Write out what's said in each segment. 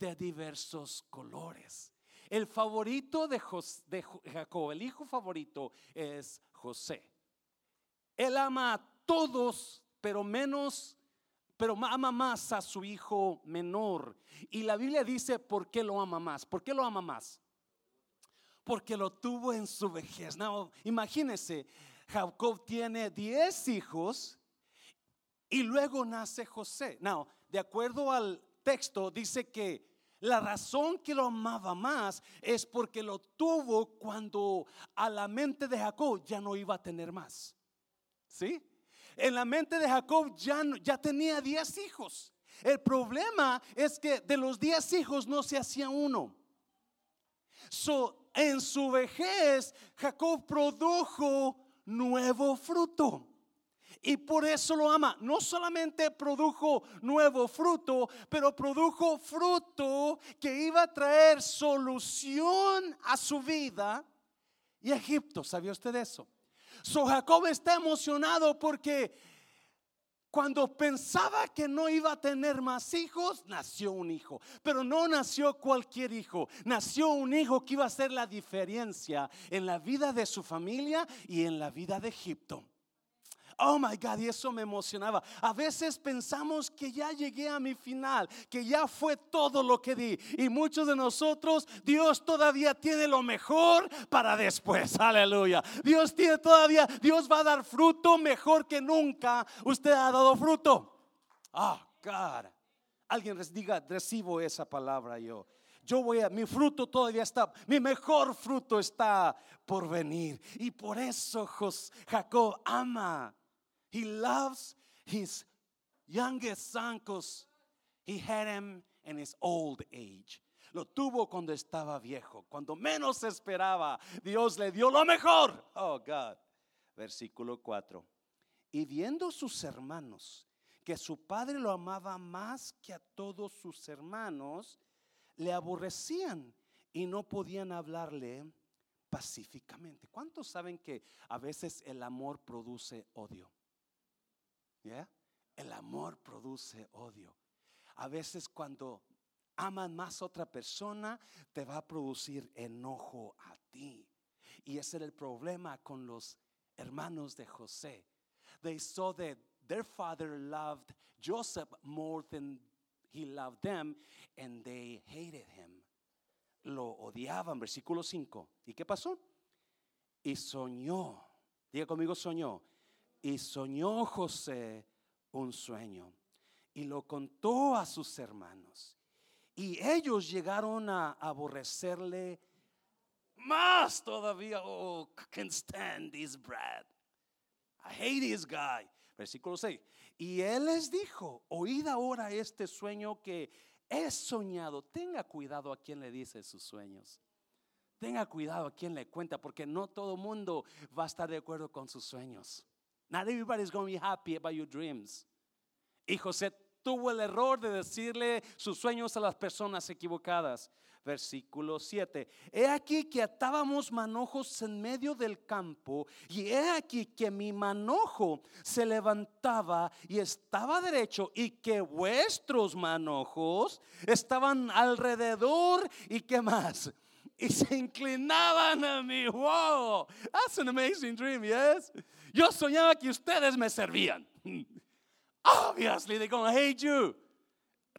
de diversos colores. El favorito de, de Jacob, el hijo favorito es José. Él ama a todos, pero menos, pero ama más a su hijo menor. Y la Biblia dice, ¿por qué lo ama más? ¿Por qué lo ama más? Porque lo tuvo en su vejez. No, imagínense, Jacob tiene 10 hijos y luego nace José. No, de acuerdo al texto, dice que la razón que lo amaba más es porque lo tuvo cuando a la mente de Jacob ya no iba a tener más. ¿Sí? En la mente de Jacob ya, ya tenía 10 hijos. El problema es que de los 10 hijos no se hacía uno. So, en su vejez, Jacob produjo nuevo fruto. Y por eso lo ama. No solamente produjo nuevo fruto, pero produjo fruto que iba a traer solución a su vida y Egipto. ¿Sabía usted eso? So Jacob está emocionado porque cuando pensaba que no iba a tener más hijos, nació un hijo. Pero no nació cualquier hijo. Nació un hijo que iba a hacer la diferencia en la vida de su familia y en la vida de Egipto. Oh my God, y eso me emocionaba. A veces pensamos que ya llegué a mi final, que ya fue todo lo que di. Y muchos de nosotros, Dios todavía tiene lo mejor para después. Aleluya. Dios tiene todavía, Dios va a dar fruto mejor que nunca. Usted ha dado fruto. Oh God. Alguien diga, recibo esa palabra yo yo voy a, mi fruto todavía está, mi mejor fruto está por venir. Y por eso Jacob ama He loves his youngest son because he had him in his old age. Lo tuvo cuando estaba viejo, cuando menos esperaba. Dios le dio lo mejor. Oh God. Versículo 4. Y viendo sus hermanos que su padre lo amaba más que a todos sus hermanos, le aborrecían y no podían hablarle pacíficamente. ¿Cuántos saben que a veces el amor produce odio? El amor produce odio. A veces cuando aman más a otra persona, te va a producir enojo a ti. Y ese era el problema con los hermanos de José. They saw that their father loved Joseph more than he loved them, and they hated him. Lo odiaban, versículo 5. ¿Y qué pasó? Y soñó, diga conmigo, soñó y soñó José un sueño y lo contó a sus hermanos. Y ellos llegaron a aborrecerle más todavía. Oh, can stand this Brad. I hate this guy. Versículo 6. Y él les dijo, oíd ahora este sueño que he soñado. Tenga cuidado a quien le dice sus sueños. Tenga cuidado a quien le cuenta, porque no todo mundo va a estar de acuerdo con sus sueños. Not everybody's going to be happy about your dreams. Y José tuvo el error de decirle sus sueños a las personas equivocadas. Versículo 7. He aquí que atábamos manojos en medio del campo y he aquí que mi manojo se levantaba y estaba derecho y que vuestros manojos estaban alrededor y que más. Y se inclinaban a mí. Wow, that's an amazing dream, yes. Yo soñaba que ustedes me servían. Obviously, they're going to hate you.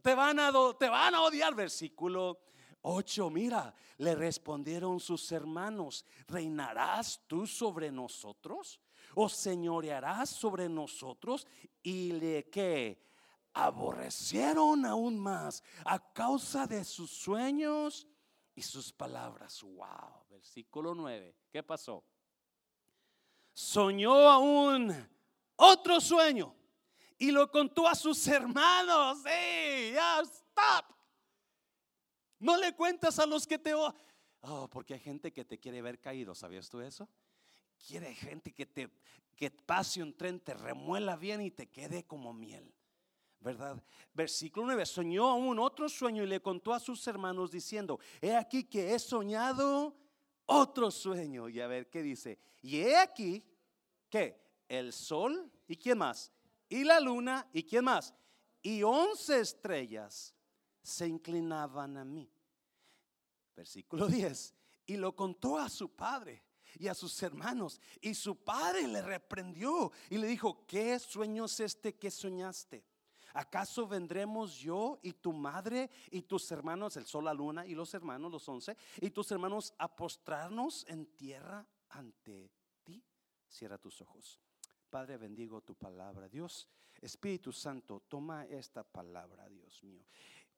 Te van a, te van a odiar. Versículo 8. Mira, le respondieron sus hermanos: ¿Reinarás tú sobre nosotros? ¿O señorearás sobre nosotros? Y le que aborrecieron aún más a causa de sus sueños y sus palabras. Wow. Versículo 9. ¿Qué pasó? Soñó aún otro sueño y lo contó a sus hermanos. ¡Hey, stop! No le cuentas a los que te... Oh, porque hay gente que te quiere ver caído, ¿sabías tú eso? Quiere gente que te que pase un tren, te remuela bien y te quede como miel. ¿Verdad? Versículo 9. Soñó aún otro sueño y le contó a sus hermanos diciendo, he aquí que he soñado otro sueño. Y a ver qué dice. Y he aquí que el sol y quién más. Y la luna y quién más. Y once estrellas se inclinaban a mí. Versículo 10. Y lo contó a su padre y a sus hermanos. Y su padre le reprendió y le dijo, ¿qué sueño es este que soñaste? ¿Acaso vendremos yo y tu madre y tus hermanos, el sol, la luna y los hermanos, los once, y tus hermanos a postrarnos en tierra ante ti? Cierra tus ojos. Padre, bendigo tu palabra. Dios, Espíritu Santo, toma esta palabra, Dios mío,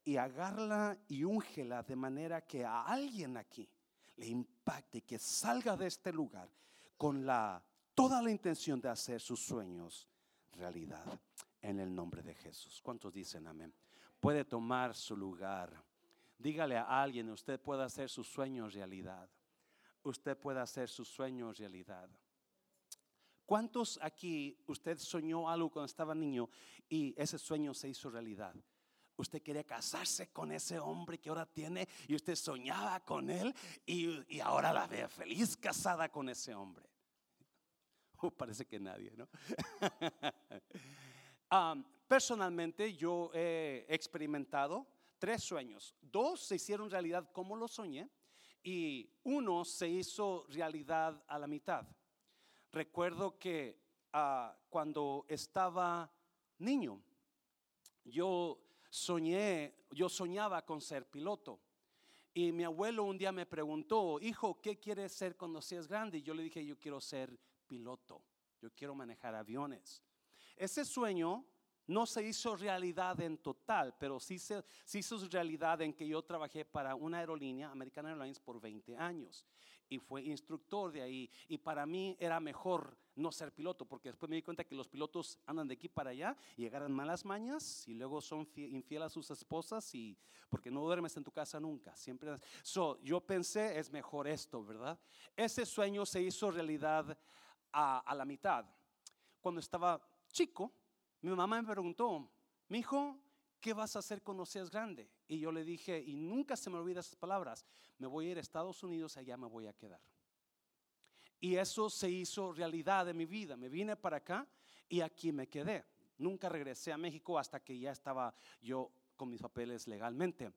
y agarla y úngela de manera que a alguien aquí le impacte, que salga de este lugar con la toda la intención de hacer sus sueños realidad en el nombre de Jesús. ¿Cuántos dicen amén? Puede tomar su lugar. Dígale a alguien, usted puede hacer sus sueños realidad. Usted puede hacer sus sueños realidad. ¿Cuántos aquí usted soñó algo cuando estaba niño y ese sueño se hizo realidad? Usted quería casarse con ese hombre que ahora tiene y usted soñaba con él y, ahora la ve feliz casada con ese hombre. Oh, parece que nadie, ¿no? personalmente yo he experimentado tres sueños. Dos se hicieron realidad como lo soñé y uno se hizo realidad a la mitad. Recuerdo que ah, cuando estaba niño, yo soñé, yo soñaba con ser piloto. Y mi abuelo un día me preguntó, hijo, ¿qué quieres ser cuando seas grande? Y yo le dije, yo quiero ser piloto, yo quiero manejar aviones. Ese sueño no se hizo realidad en total, pero sí se, hizo realidad en que yo trabajé para una aerolínea, American Airlines, por 20 años. Y fue instructor de ahí. Y para mí era mejor no ser piloto, porque después me di cuenta que los pilotos andan de aquí para allá y malas mañas y luego son infieles a sus esposas y porque no duermes en tu casa nunca. Siempre. So, yo pensé, es mejor esto, ¿verdad? Ese sueño se hizo realidad a, a la mitad. Cuando estaba chico, mi mamá me preguntó, mi hijo, ¿qué vas a hacer cuando seas grande? Y yo le dije, y nunca se me olvida esas palabras, me voy a ir a Estados Unidos, allá me voy a quedar. Y eso se hizo realidad en mi vida. Me vine para acá y aquí me quedé. Nunca regresé a México hasta que ya estaba yo con mis papeles legalmente.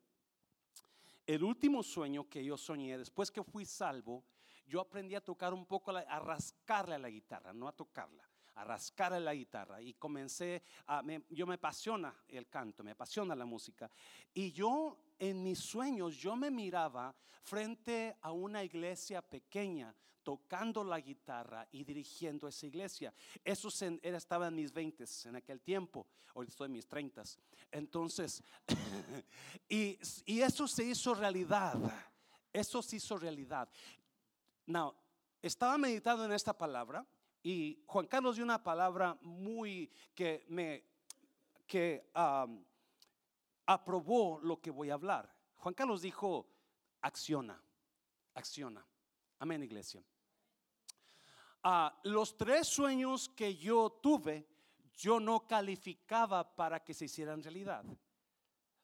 El último sueño que yo soñé, después que fui salvo, yo aprendí a tocar un poco, a rascarle a la guitarra, no a tocarla a rascar la guitarra y comencé a, yo me apasiona el canto, me apasiona la música. Y yo en mis sueños, yo me miraba frente a una iglesia pequeña tocando la guitarra y dirigiendo esa iglesia. Eso era, estaba en mis 20 en aquel tiempo, hoy estoy en mis 30. Entonces, y, y, eso se hizo realidad, eso se hizo realidad. Now, estaba meditando en esta palabra y Juan Carlos dio una palabra muy que me que aprobó lo que voy a hablar. Juan Carlos dijo, acciona, acciona. Amén, iglesia. Ah, los tres sueños que yo tuve, yo no calificaba para que se hicieran realidad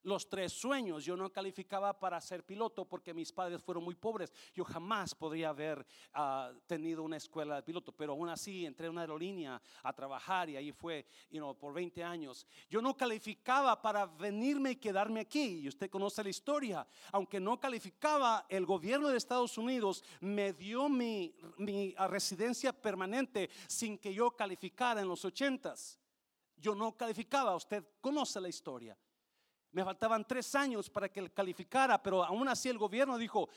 los tres sueños. Yo no calificaba para ser piloto porque mis padres fueron muy pobres. Yo jamás podría haber ah, tenido una escuela de piloto, pero aún así entré en una aerolínea a trabajar y ahí fue you por 20 años. Yo no calificaba para venirme y quedarme aquí. Y usted conoce la historia. Aunque no calificaba, el gobierno de Estados Unidos me dio mi, mi ah, residencia permanente sin que yo calificara en los ochentas. Yo no calificaba, usted conoce la historia. Me faltaban tres años para que calificara, pero aún así el gobierno dijo,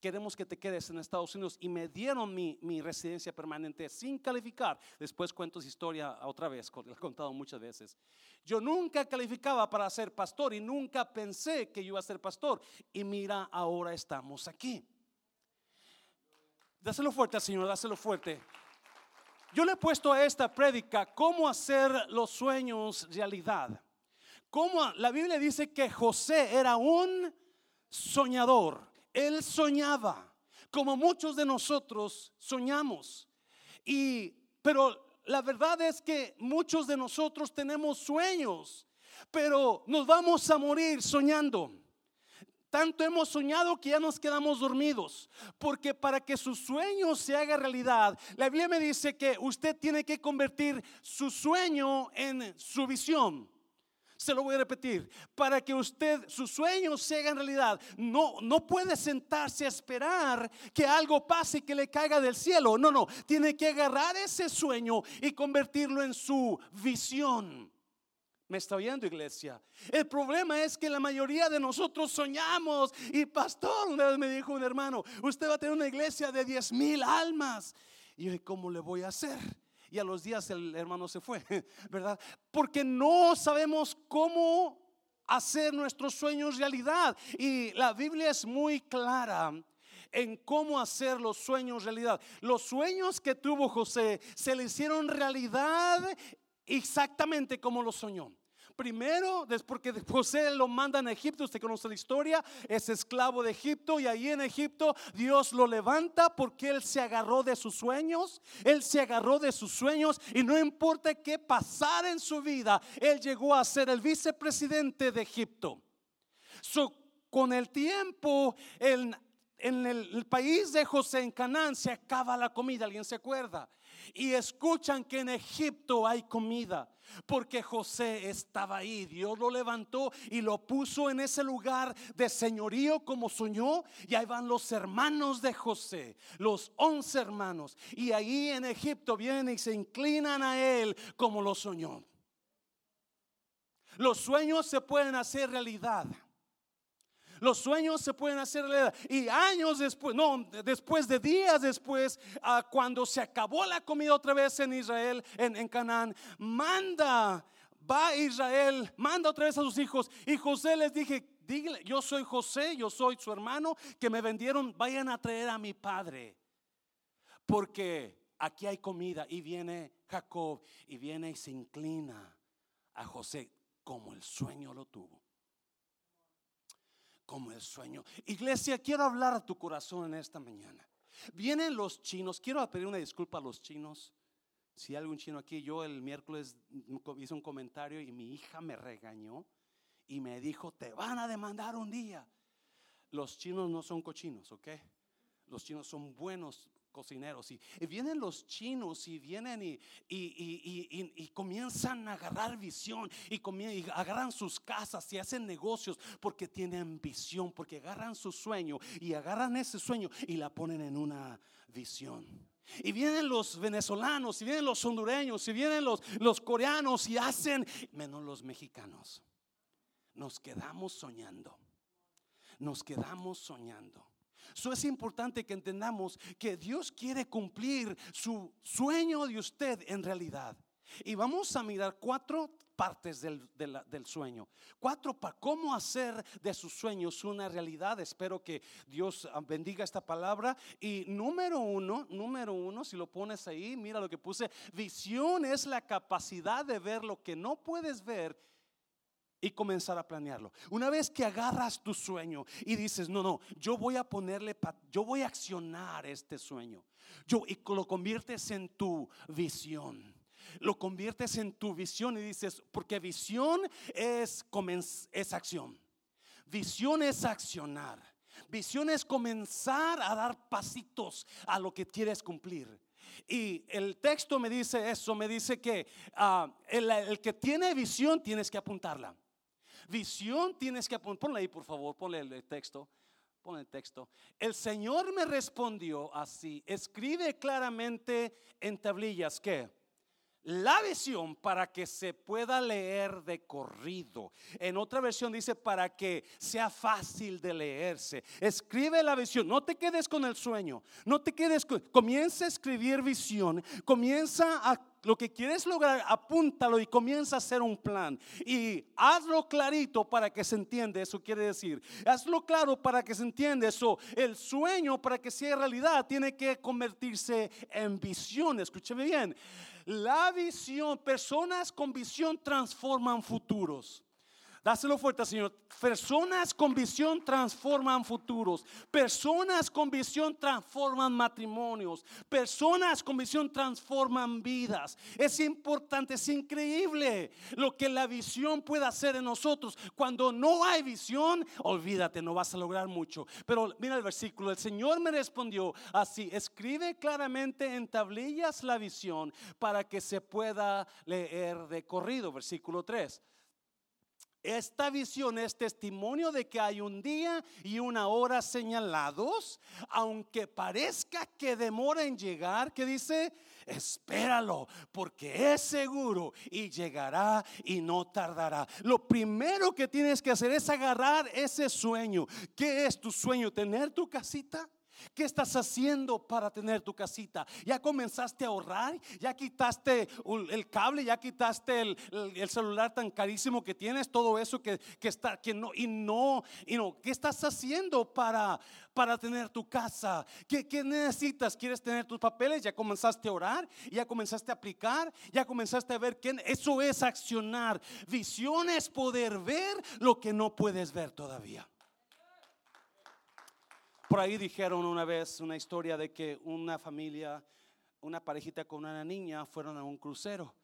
queremos que te quedes en Estados Unidos y me dieron mi, residencia permanente sin calificar. Después cuento esa historia otra vez, la he contado muchas veces. Yo nunca calificaba para ser pastor y nunca pensé que iba a ser pastor. Y mira, ahora estamos aquí. Dáselo fuerte Señor, dáselo fuerte. Yo le he puesto a esta prédica cómo hacer los sueños realidad. Como la Biblia dice que José era un soñador. Él soñaba, como muchos de nosotros soñamos. Y pero la verdad es que muchos de nosotros tenemos sueños, pero nos vamos a morir soñando. Tanto hemos soñado que ya nos quedamos dormidos. Porque para que su sueño se haga realidad, la Biblia me dice que usted tiene que convertir su sueño en su visión. Se lo voy a repetir. Para que usted, sus sueños se hagan realidad, no, no puede sentarse a esperar que algo pase y que le caiga del cielo. No, no. Tiene que agarrar ese sueño y convertirlo en su visión. ¿Me está oyendo, iglesia? El problema es que la mayoría de nosotros soñamos. Y pastor, una vez me dijo un hermano, usted va a tener una iglesia de 10 mil almas. Y yo, ¿cómo le voy a hacer? Y a los días el hermano se fue, ¿verdad? Porque no sabemos cómo hacer nuestros sueños realidad. Y la Biblia es muy clara en cómo hacer los sueños realidad. Los sueños que tuvo José se le hicieron realidad exactamente como lo soñó. Primero, porque José lo mandan a Egipto, usted conoce la historia, es esclavo de Egipto y ahí en Egipto Dios lo levanta porque él se agarró de sus sueños, él se agarró de sus sueños y no importa qué pasara en su vida, él llegó a ser el vicepresidente de Egipto. con el tiempo, en el país de José, en Canaán, se acaba la comida, ¿alguien se acuerda? Y escuchan que en Egipto hay comida porque José estaba ahí. Dios lo levantó y lo puso en ese lugar de señorío como soñó. Y ahí van los hermanos de José, los once hermanos. Y ahí en Egipto vienen y se inclinan a él como lo soñó. Los sueños se pueden hacer realidad. Los sueños se pueden hacer realidad. Y años después, no, después de días después, ah, cuando se acabó la comida otra vez en Israel, en, en Canaán, manda, va Israel, manda otra vez a sus hijos. Y José les dije, dígale, yo soy José, yo soy su hermano, que me vendieron, vayan a traer a mi padre. Porque aquí hay comida. Y viene Jacob y viene y se inclina a José como el sueño lo tuvo como el sueño. Iglesia, quiero hablar a tu corazón en esta mañana. Vienen los chinos, quiero pedir una disculpa a los chinos. Si hay algún chino aquí, yo el miércoles hice un comentario y mi hija me regañó y me dijo, te van a demandar un día. Los chinos no son cochinos, ¿ok? Los chinos son buenos cocineros. Y, vienen los chinos y vienen y, y, comienzan a agarrar visión y, y, agarran sus casas y hacen negocios porque tienen visión, porque agarran su sueño y agarran ese sueño y la ponen en una visión. Y vienen los venezolanos, y vienen los hondureños, y vienen los, los coreanos y hacen, menos los mexicanos. Nos quedamos soñando. Nos quedamos soñando. Eso es importante que entendamos que Dios quiere cumplir su sueño de usted en realidad. Y vamos a mirar cuatro partes del, del, sueño. Cuatro para cómo hacer de sus sueños una realidad. Espero que Dios ah, bendiga esta palabra. Y número uno, número uno, si lo pones ahí, mira lo que puse. Visión es la capacidad de ver lo que no puedes ver y comenzar a planearlo. Una vez que agarras tu sueño y dices, no, no, yo voy a ponerle, yo voy a accionar este sueño. Yo, y lo conviertes en tu visión. Lo conviertes en tu visión y dices, porque visión es, es acción. Visión es accionar. Visión es comenzar a dar pasitos a lo que quieres cumplir. Y el texto me dice eso, me dice que ah, el, el que tiene visión tienes que apuntarla. Visión tienes que poner, ponle ahí por favor, ponle el texto. Ponle el texto. El Señor me respondió así, escribe claramente en tablillas que la visión para que se pueda leer de corrido. En otra versión dice para que sea fácil de leerse. Escribe la visión, no te quedes con el sueño, no te quedes con, comienza a escribir visión, comienza a lo que quieres lograr, apúntalo y comienza a hacer un plan. Y hazlo clarito para que se entienda. Eso quiere decir, hazlo claro para que se entienda eso. El sueño para que sea realidad tiene que convertirse en visión. Escúcheme bien. La visión, personas con visión transforman futuros. Dáselo fuerte, Señor. Personas con visión transforman futuros. Personas con visión transforman matrimonios. Personas con visión transforman vidas. Es importante, es increíble lo que la visión puede hacer en nosotros. Cuando no hay visión, olvídate, no vas a lograr mucho. Pero mira el versículo. El Señor me respondió así. Escribe claramente en tablillas la visión para que se pueda leer de corrido. Versículo 3. Esta visión es testimonio de que hay un día y una hora señalados, aunque parezca que demora en llegar, que dice, espéralo, porque es seguro y llegará y no tardará. Lo primero que tienes que hacer es agarrar ese sueño. ¿Qué es tu sueño? ¿Tener tu casita? ¿Qué estás haciendo para tener tu casita? ¿Ya comenzaste a ahorrar? ¿Ya quitaste el cable? ¿Ya quitaste el, celular tan carísimo que tienes? Todo eso que, está, que no, y no, y no. ¿Qué estás haciendo para, para tener tu casa? ¿Qué, ¿Qué, necesitas? ¿Quieres tener tus papeles? ¿Ya comenzaste a orar? ¿Ya comenzaste a aplicar? ¿Ya comenzaste a ver quién? Eso es accionar. Visión es poder ver lo que no puedes ver todavía. Por ahí dijeron una vez una historia de que una familia, una parejita con una niña fueron a un crucero.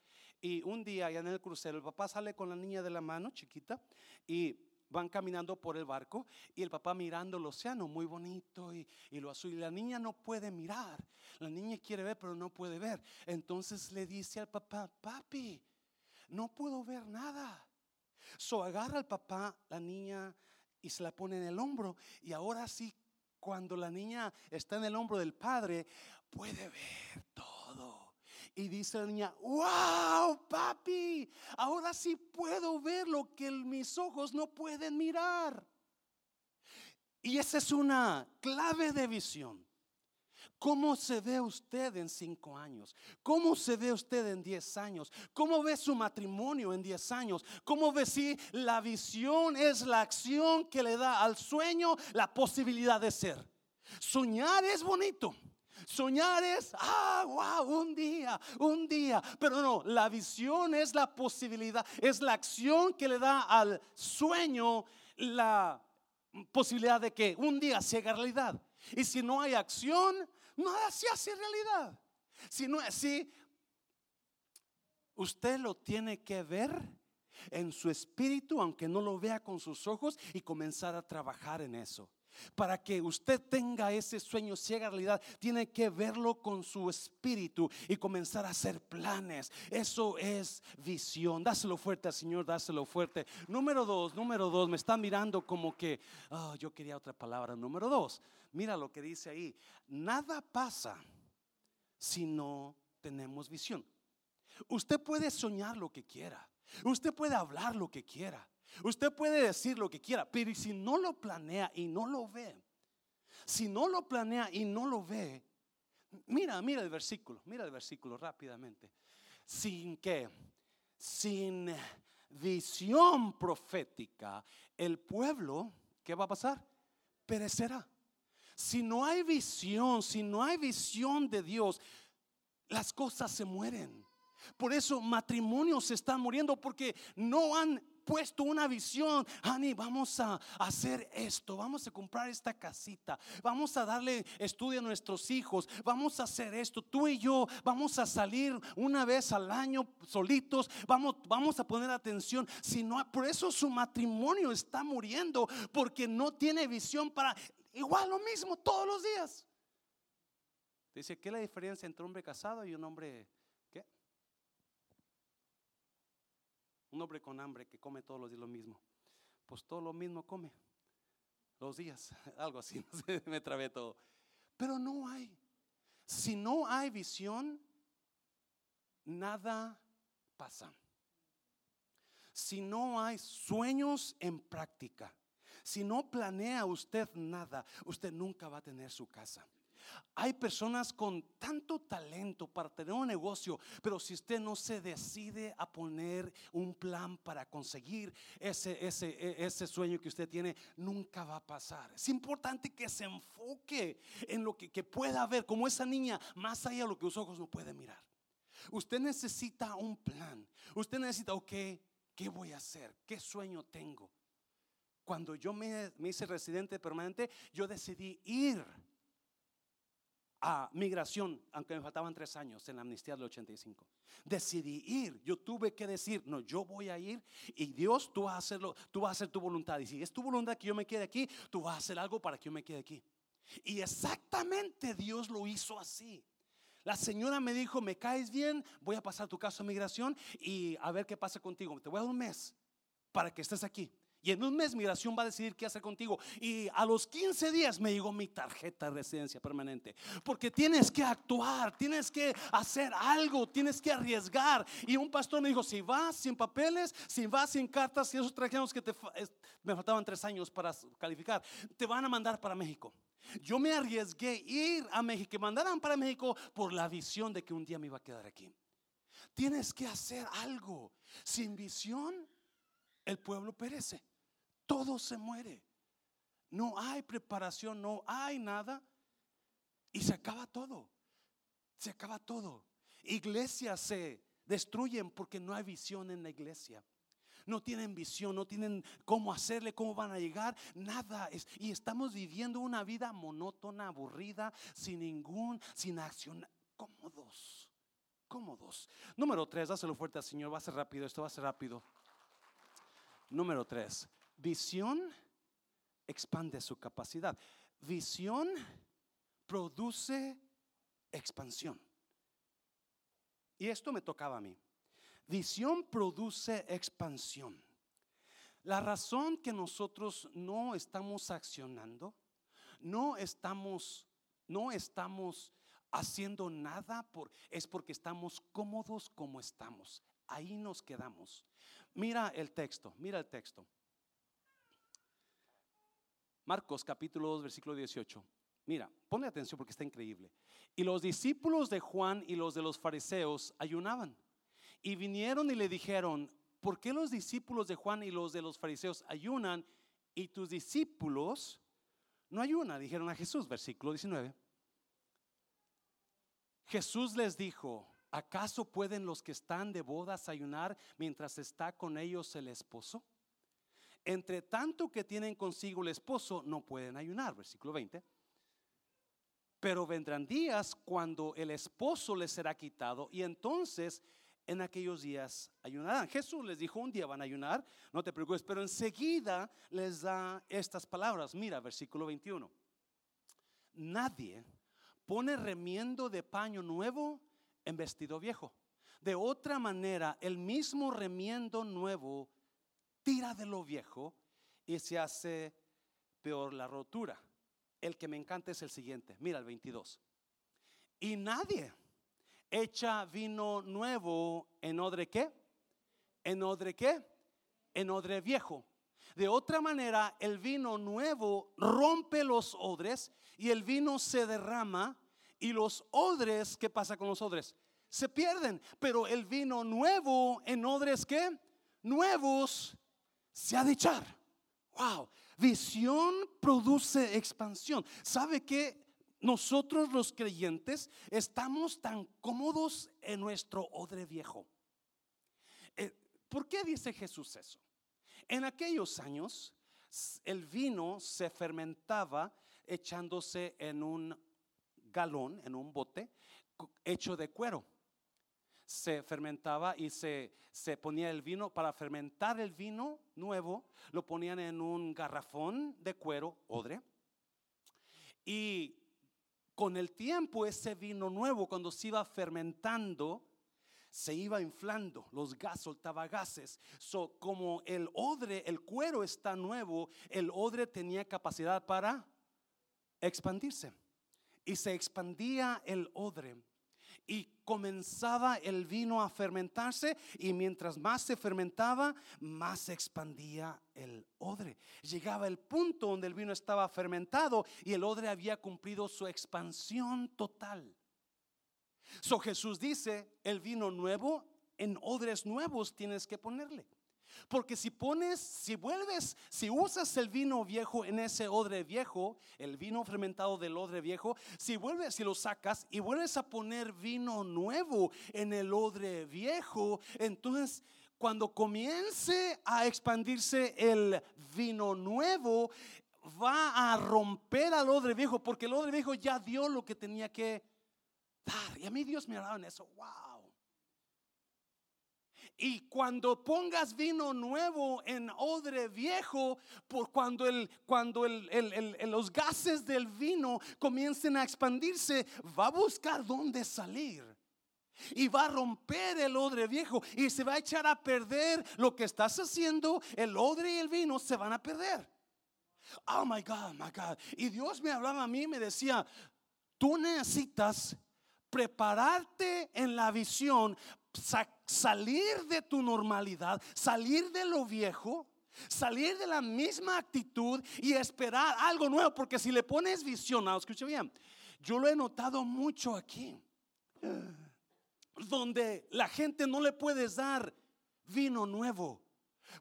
Y un día allá en el crucero el papá sale con la niña de la mano, chiquita, y van caminando por el barco y el papá mirando el océano muy bonito y, y, lo azul. Y la niña no puede mirar. La niña quiere ver, pero no puede ver. Entonces le dice al papá, papi, no puedo ver nada. So agarra al papá la niña y se la pone en el hombro. Y ahora sí cuando la niña está en el hombro del padre, puede ver todo. Y dice la niña, wow, papi, ahora sí puedo ver lo que mis ojos no pueden mirar. Y esa es una clave de visión. ¿Cómo se ve usted en cinco años? ¿Cómo se ve usted en diez años? ¿Cómo ve su matrimonio en diez años? ¿Cómo ve si la visión es la acción que le da al sueño la posibilidad de ser? Soñar es bonito. Soñar es, ah, wow, un día, un día. Pero no, la visión es la posibilidad, es la acción que le da al sueño la posibilidad de que un día se haga realidad. Y si no hay acción, nada se hace realidad. Si no es así, usted lo tiene que ver en su espíritu, aunque no lo vea con sus ojos, y comenzar a trabajar en eso. Para que usted tenga ese sueño ciega realidad, tiene que verlo con su espíritu y comenzar a hacer planes. Eso es visión. Dáselo fuerte al Señor, dáselo fuerte. Número dos, número dos, me están mirando como que, oh, yo quería otra palabra. Número dos, mira lo que dice ahí. Nada pasa si no tenemos visión. Usted puede soñar lo que quiera. Usted puede hablar lo que quiera. Usted puede decir lo que quiera, pero si no lo planea y no lo ve, si no lo planea y no lo ve, mira, mira el versículo, mira el versículo rápidamente. Sin que, sin visión profética, el pueblo, ¿qué va a pasar? Perecerá. Si no hay visión, si no hay visión de Dios, las cosas se mueren. Por eso matrimonios se están muriendo porque no han puesto una visión, Ani, vamos a hacer esto, vamos a comprar esta casita, vamos a darle estudio a nuestros hijos, vamos a hacer esto, tú y yo vamos a salir una vez al año solitos, vamos, vamos a poner atención, si no, por eso su matrimonio está muriendo, porque no tiene visión para igual lo mismo todos los días. Dice, ¿qué es la diferencia entre un hombre casado y un hombre Un hombre con hambre que come todos los días lo mismo. Pues todo lo mismo come. Los días, algo así, me trabé todo. Pero no hay. Si no hay visión, nada pasa. Si no hay sueños en práctica, si no planea usted nada, usted nunca va a tener su casa. Hay personas con tanto talento para tener un negocio, pero si usted no se decide a poner un plan para conseguir ese, ese, e, ese sueño que usted tiene, nunca va a pasar. Es importante que se enfoque en lo que, que pueda ver, como esa niña, más allá de lo que los ojos no pueden mirar. Usted necesita un plan. Usted necesita, ok, ¿qué voy a hacer? ¿Qué sueño tengo? Cuando yo me, hice residente permanente, yo decidí ir a migración, aunque me faltaban tres años en la amnistía del 85. Decidí ir, yo tuve que decir, no, yo voy a ir y Dios, tú vas a hacerlo, tú vas a hacer tu voluntad. Y si es tu voluntad que yo me quede aquí, tú vas a hacer algo para que yo me quede aquí. Y exactamente Dios lo hizo así. La señora me dijo, me caes bien, voy a pasar tu caso de migración y a ver qué pasa contigo. Te voy a dar un mes. para que estés aquí. Y en un mes migración va a decidir qué hacer contigo. Y a los 15 días me llegó mi tarjeta de residencia permanente. Porque tienes que actuar, tienes que hacer algo, tienes que arriesgar. Y un pastor me dijo, si vas sin papeles, si vas sin cartas, y esos trajeron que te, me faltaban tres años para calificar, te van a mandar para México. Yo me arriesgué ir a México, que mandaran para México por la visión de que un día me iba a quedar aquí. Tienes que hacer algo. Sin visión, el pueblo perece todo se muere. No hay preparación, no hay nada. Y se acaba todo. Se acaba todo. Iglesias se destruyen porque no hay visión en la iglesia. No tienen visión, no tienen cómo hacerle, cómo van a llegar, nada. y estamos viviendo una vida monótona, aburrida, sin ningún, sin acción. Cómodos, cómodos. Número tres, dáselo fuerte al Señor, va a ser rápido, esto va a ser rápido. Número tres, Visión expande su capacidad. Visión produce expansión. Y esto me tocaba a mí. Visión produce expansión. La razón que nosotros no estamos accionando, no estamos, no estamos haciendo nada por, es porque estamos cómodos como estamos. Ahí nos quedamos. Mira el texto, mira el texto. Marcos capítulo 2, versículo 18. Mira, ponle atención porque está increíble. Y los discípulos de Juan y los de los fariseos ayunaban. Y vinieron y le dijeron, ¿por qué los discípulos de Juan y los de los fariseos ayunan y tus discípulos no ayunan? Dijeron a Jesús, versículo 19. Jesús les dijo, ¿acaso pueden los que están de bodas ayunar mientras está con ellos el esposo? Entre tanto que tienen consigo el esposo, no pueden ayunar. Versículo 20. Pero vendrán días cuando el esposo les será quitado y entonces en aquellos días ayunarán. Jesús les dijo, un día van a ayunar, no te preocupes, pero enseguida les da estas palabras. Mira, versículo 21. Nadie pone remiendo de paño nuevo en vestido viejo. De otra manera, el mismo remiendo nuevo tira de lo viejo y se hace peor la rotura. El que me encanta es el siguiente. Mira el 22. Y nadie echa vino nuevo en odre qué? ¿En odre qué? En odre viejo. De otra manera, el vino nuevo rompe los odres y el vino se derrama y los odres, ¿qué pasa con los odres? Se pierden, pero el vino nuevo en odres qué? Nuevos se ha de echar. Wow, visión produce expansión. ¿Sabe que nosotros los creyentes estamos tan cómodos en nuestro odre viejo? Eh, ¿Por qué dice Jesús eso? En aquellos años el vino se fermentaba echándose en un galón, en un bote hecho de cuero se fermentaba y se, se ponía el vino. Para fermentar el vino nuevo, lo ponían en un garrafón de cuero, odre. Y con el tiempo ese vino nuevo, cuando se iba fermentando, se iba inflando, los gas soltaba gases. So, como el odre, el cuero está nuevo, el odre tenía capacidad para expandirse. Y se expandía el odre y comenzaba el vino a fermentarse y mientras más se fermentaba, más se expandía el odre. Llegaba el punto donde el vino estaba fermentado y el odre había cumplido su expansión total. So Jesús dice, el vino nuevo en odres nuevos tienes que ponerle. Porque si pones, si vuelves, si usas el vino viejo en ese odre viejo, el vino fermentado del odre viejo, si vuelves, si lo sacas y vuelves a poner vino nuevo en el odre viejo, entonces cuando comience a expandirse el vino nuevo, va a romper al odre viejo, porque el odre viejo ya dio lo que tenía que dar. Y a mí Dios me ha dado en eso, wow. Y cuando pongas vino nuevo en odre viejo, por cuando, el, cuando los gases del vino comiencen a expandirse, va a buscar dónde salir. y va a romper el odre viejo y se va a echar a perder lo que estás haciendo. El odre y el vino se van a perder. Oh my God, my God. Y Dios me hablaba a mí y me decía, tú necesitas prepararte en la visión, salir de tu normalidad, salir de lo viejo. Salir de la misma actitud y esperar algo nuevo, porque si le pones visión, escucha bien, yo lo he notado mucho aquí donde la gente no le puedes dar vino nuevo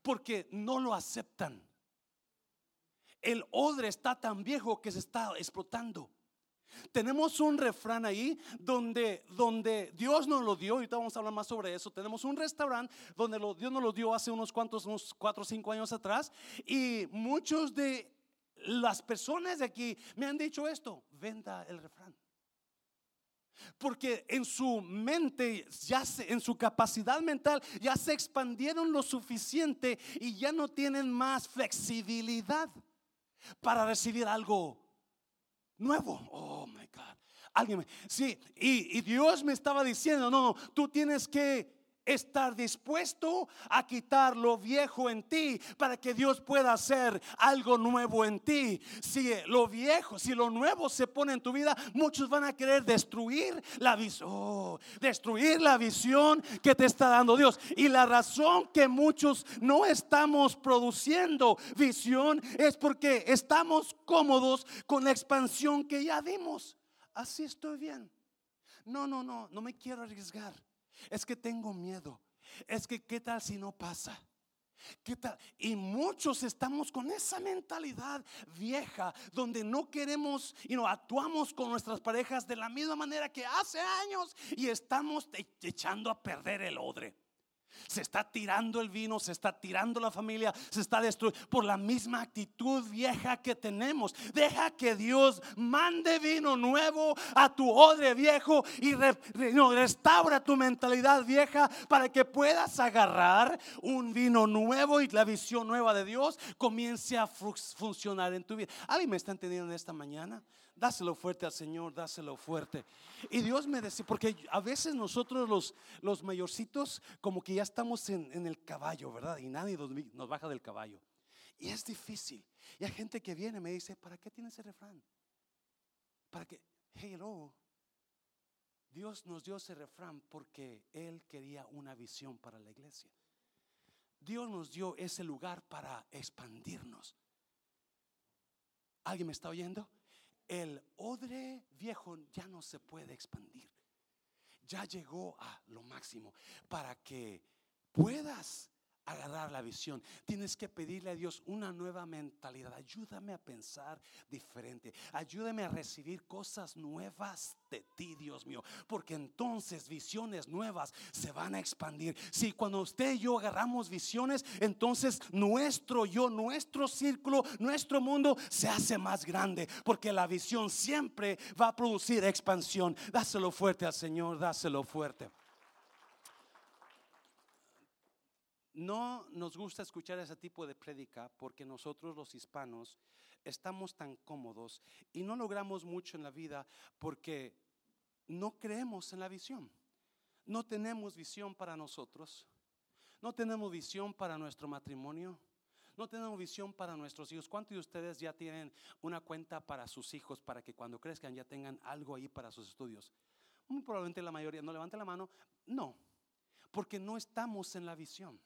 porque no lo aceptan. El odre está tan viejo que se está explotando. Tenemos un refrán ahí donde, donde Dios nos lo dio, ahorita vamos a hablar más sobre eso. Tenemos un restaurante donde Dios nos lo dio hace unos cuantos, unos cuatro o cinco años atrás, y muchos de las personas de aquí me han dicho esto: venda el refrán. Porque en su mente, ya se, en su capacidad mental, ya se expandieron lo suficiente y ya no tienen más flexibilidad para recibir algo nuevo. Oh my God. Alguien, sí, y, y Dios me estaba diciendo, no, tú tienes que estar dispuesto a quitar lo viejo en ti para que Dios pueda hacer algo nuevo en ti. Si lo viejo, si lo nuevo se pone en tu vida, muchos van a querer destruir la visión, oh, destruir la visión que te está dando Dios. Y la razón que muchos no estamos produciendo visión es porque estamos cómodos con la expansión que ya dimos. Así estoy bien. No, no, no, no me quiero arriesgar. Es que tengo miedo. Es que qué tal si no pasa. ¿Qué tal? Y muchos estamos con esa mentalidad vieja donde no queremos y no actuamos con nuestras parejas de la misma manera que hace años y estamos echando a perder el odre. Se está tirando el vino, se está tirando la familia, se está destruyendo por la misma actitud vieja que tenemos. Deja que Dios mande vino nuevo a tu odre viejo y restaura tu mentalidad vieja para que puedas agarrar un vino nuevo y la visión nueva de Dios comience a funcionar en tu vida. ¿Alguien me está entendiendo en esta mañana? Dáselo fuerte al Señor, dáselo fuerte. Y Dios me decía, porque a veces nosotros los, los mayorcitos como que ya estamos en, el caballo, ¿verdad? Y nadie nos, baja del caballo. Y es difícil. Y hay gente que viene y me dice, ¿para qué tiene ese refrán? Para que, hello, Dios nos dio ese refrán porque Él quería una visión para la iglesia. Dios nos dio ese lugar para expandirnos. ¿Alguien me está oyendo? El odre viejo ya no se puede expandir. Ya llegó a lo máximo para que puedas agarrar la visión. Tienes que pedirle a Dios una nueva mentalidad. Ayúdame a pensar diferente. Ayúdame a recibir cosas nuevas de ti, Dios mío. Porque entonces visiones nuevas se van a expandir. Si cuando usted y yo agarramos visiones, entonces nuestro yo, nuestro círculo, nuestro mundo se hace más grande. Porque la visión siempre va a producir expansión. Dáselo fuerte al Señor, dáselo fuerte. No nos gusta escuchar ese tipo de prédica porque nosotros los hispanos estamos tan cómodos y no logramos mucho en la vida porque no creemos en la visión. No tenemos visión para nosotros. No tenemos visión para nuestro matrimonio. No tenemos visión para nuestros hijos. ¿Cuántos de ustedes ya tienen una cuenta para sus hijos para que cuando crezcan ya tengan algo ahí para sus estudios? Muy probablemente la mayoría no levante la mano. No, porque no estamos en la visión.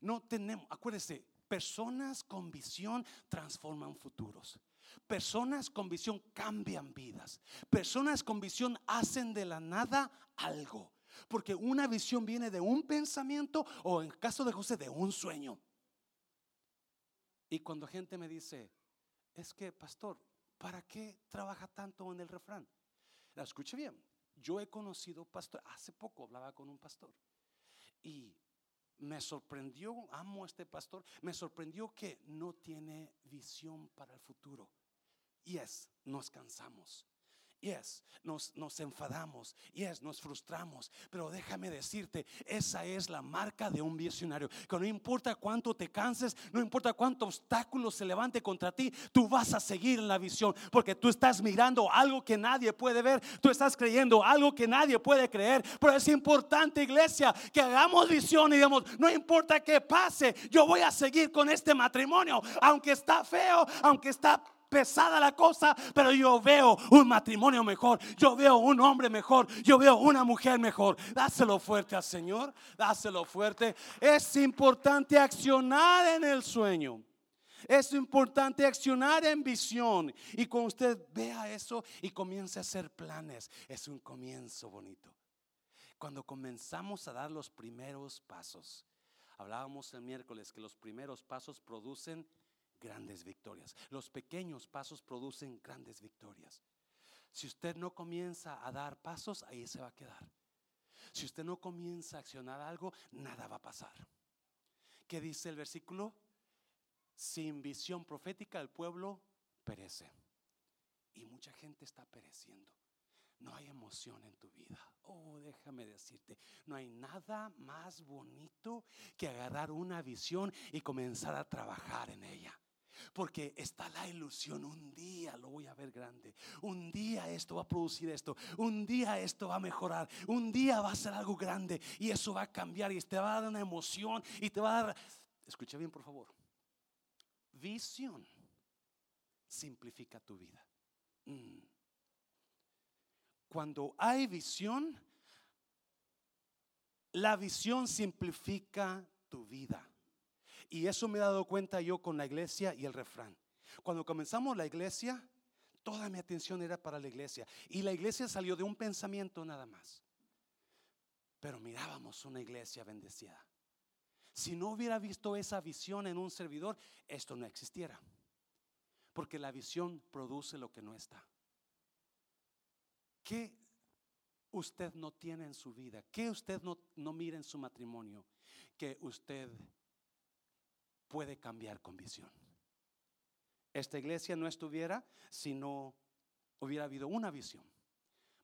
No tenemos, acuérdese, personas con visión transforman futuros. Personas con visión cambian vidas. Personas con visión hacen de la nada algo. Porque una visión viene de un pensamiento o en caso de José de un sueño. Y cuando gente me dice, es que, pastor, ¿para qué trabaja tanto en el refrán? La escuche bien. Yo he conocido pastor, hace poco hablaba con un pastor y me sorprendió, amo a este pastor, me sorprendió que no tiene visión para el futuro. Y es, nos cansamos. Yes, nos, nos enfadamos, yes, nos frustramos, pero déjame decirte, esa es la marca de un visionario, que no importa cuánto te canses, no importa cuánto obstáculo se levante contra ti, tú vas a seguir en la visión, porque tú estás mirando algo que nadie puede ver, tú estás creyendo algo que nadie puede creer, pero es importante iglesia que hagamos visión y digamos, no importa qué pase, yo voy a seguir con este matrimonio, aunque está feo, aunque está pesada la cosa, pero yo veo un matrimonio mejor, yo veo un hombre mejor, yo veo una mujer mejor. Dáselo fuerte al Señor, dáselo fuerte. Es importante accionar en el sueño. Es importante accionar en visión. Y cuando usted vea eso y comience a hacer planes, es un comienzo bonito. Cuando comenzamos a dar los primeros pasos, hablábamos el miércoles que los primeros pasos producen grandes victorias. Los pequeños pasos producen grandes victorias. Si usted no comienza a dar pasos, ahí se va a quedar. Si usted no comienza a accionar algo, nada va a pasar. ¿Qué dice el versículo? Sin visión profética el pueblo perece. Y mucha gente está pereciendo. No hay emoción en tu vida. Oh, déjame decirte, no hay nada más bonito que agarrar una visión y comenzar a trabajar en ella. Porque está la ilusión, un día lo voy a ver grande, un día esto va a producir esto, un día esto va a mejorar, un día va a ser algo grande y eso va a cambiar y te va a dar una emoción y te va a dar, escucha bien por favor, visión simplifica tu vida. Mm. Cuando hay visión, la visión simplifica tu vida. Y eso me he dado cuenta yo con la iglesia y el refrán. Cuando comenzamos la iglesia, toda mi atención era para la iglesia. Y la iglesia salió de un pensamiento nada más. Pero mirábamos una iglesia bendecida. Si no hubiera visto esa visión en un servidor, esto no existiera. Porque la visión produce lo que no está. ¿Qué usted no tiene en su vida? ¿Qué usted no, no mira en su matrimonio? Que usted puede cambiar con visión. Esta iglesia no estuviera si no hubiera habido una visión.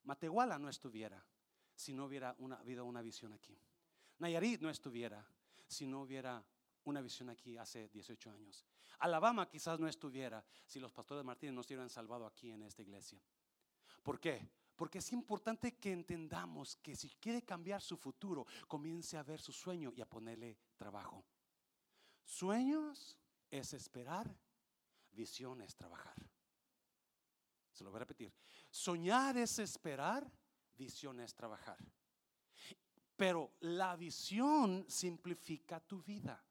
Matehuala no estuviera si no hubiera una, habido una visión aquí. Nayarit no estuviera si no hubiera una visión aquí hace 18 años. Alabama quizás no estuviera si los pastores Martínez no se hubieran salvado aquí en esta iglesia. ¿Por qué? Porque es importante que entendamos que si quiere cambiar su futuro, comience a ver su sueño y a ponerle trabajo. Sueños es esperar, visión es trabajar. Se lo voy a repetir. Soñar es esperar, visión es trabajar. Pero la visión simplifica tu vida.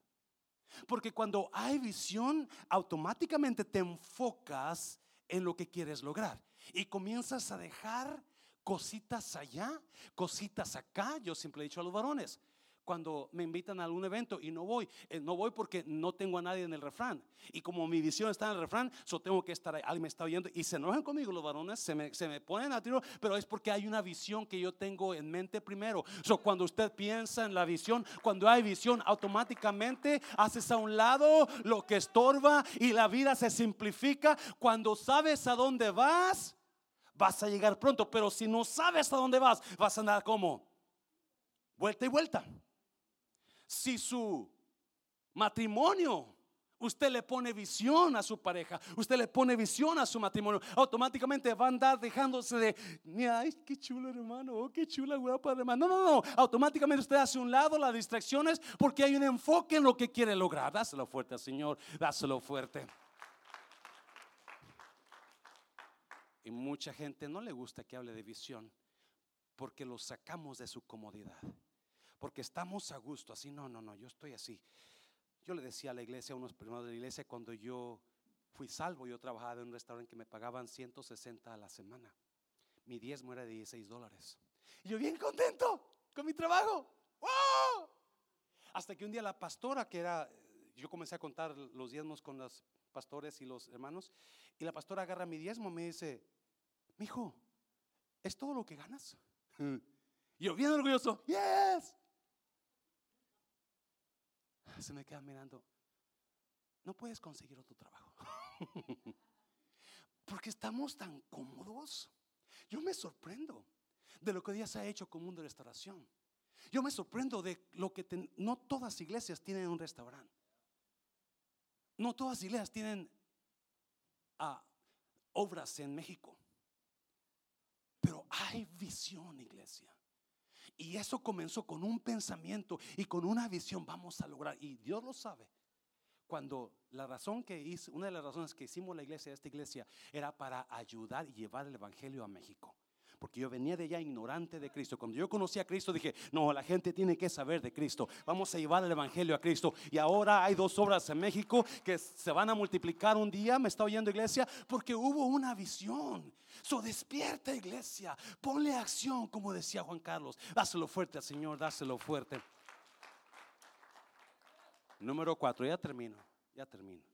Porque cuando hay visión, automáticamente te enfocas en lo que quieres lograr. Y comienzas a dejar cositas allá, cositas acá. Yo siempre he dicho a los varones, cuando me invitan a algún evento y no voy. Eh, no voy porque no tengo a nadie en el refrán. Y como mi visión está en el refrán, yo tengo que estar ahí. Alguien me está oyendo y se enojan conmigo los varones, se me, ponen a tiro, pero es porque hay una visión que yo tengo en mente primero. So, cuando usted piensa en la visión, cuando hay visión, automáticamente haces a un lado lo que estorba y la vida se simplifica. Cuando sabes a dónde vas, vas a llegar pronto. Pero si no sabes a dónde vas, vas a andar como vuelta y vuelta. Si su matrimonio usted le pone visión a su pareja, usted le pone visión a su matrimonio, automáticamente va a andar dejándose de, ay, qué chulo hermano, oh, qué chula guapa hermano. No, no, no, automáticamente usted hace un lado las distracciones porque hay un enfoque en lo que quiere lograr. Dáselo fuerte al Señor, dáselo fuerte. Y mucha gente no le gusta que hable de visión porque lo sacamos de su comodidad porque estamos a gusto, así, no, no, no, yo estoy así. Yo le decía a la iglesia, a unos primeros de la iglesia, cuando yo fui salvo, yo trabajaba en un restaurante que me pagaban 160 a la semana. Mi diezmo era de 16 dólares. Y yo bien contento con mi trabajo. Hasta que un día la pastora, que era, yo comencé a contar los diezmos con los pastores y los hermanos, y la pastora agarra mi diezmo y me dice, mi hijo, ¿es todo lo que ganas? Y yo bien orgulloso, yes se me queda mirando. No puedes conseguir otro trabajo. Porque estamos tan cómodos Yo me sorprendo de lo que Dios ha hecho con Mundo de Restauración. Yo me sorprendo de lo que no todas iglesias tienen un restaurante. No todas iglesias tienen ah, obras en México. Pero hay visión, iglesia. Y eso comenzó con un pensamiento y con una visión. Vamos a lograr. Y Dios lo sabe. Cuando la razón que hice, una de las razones que hicimos la iglesia, esta iglesia, era para ayudar y llevar el evangelio a México porque yo venía de allá ignorante de Cristo. Cuando yo conocí a Cristo dije, no, la gente tiene que saber de Cristo. Vamos a llevar el Evangelio a Cristo. Y ahora hay dos obras en México que se van a multiplicar un día, me está oyendo iglesia, porque hubo una visión. Despierta iglesia, ponle acción, como decía Juan Carlos. Dáselo fuerte al Señor, dáselo fuerte. Número cuatro, ya termino, ya termino.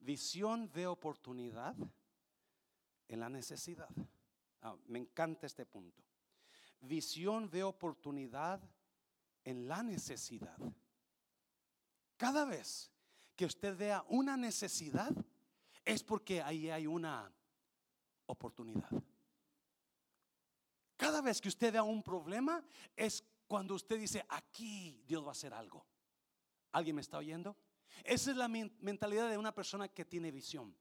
Visión de oportunidad en la necesidad. Ah, me encanta este punto. Visión de oportunidad en la necesidad. Cada vez que usted vea una necesidad, es porque ahí hay una oportunidad. Cada vez que usted vea un problema, es cuando usted dice, aquí Dios va a hacer algo. ¿Alguien me está oyendo? Esa es la mentalidad de una persona que tiene visión.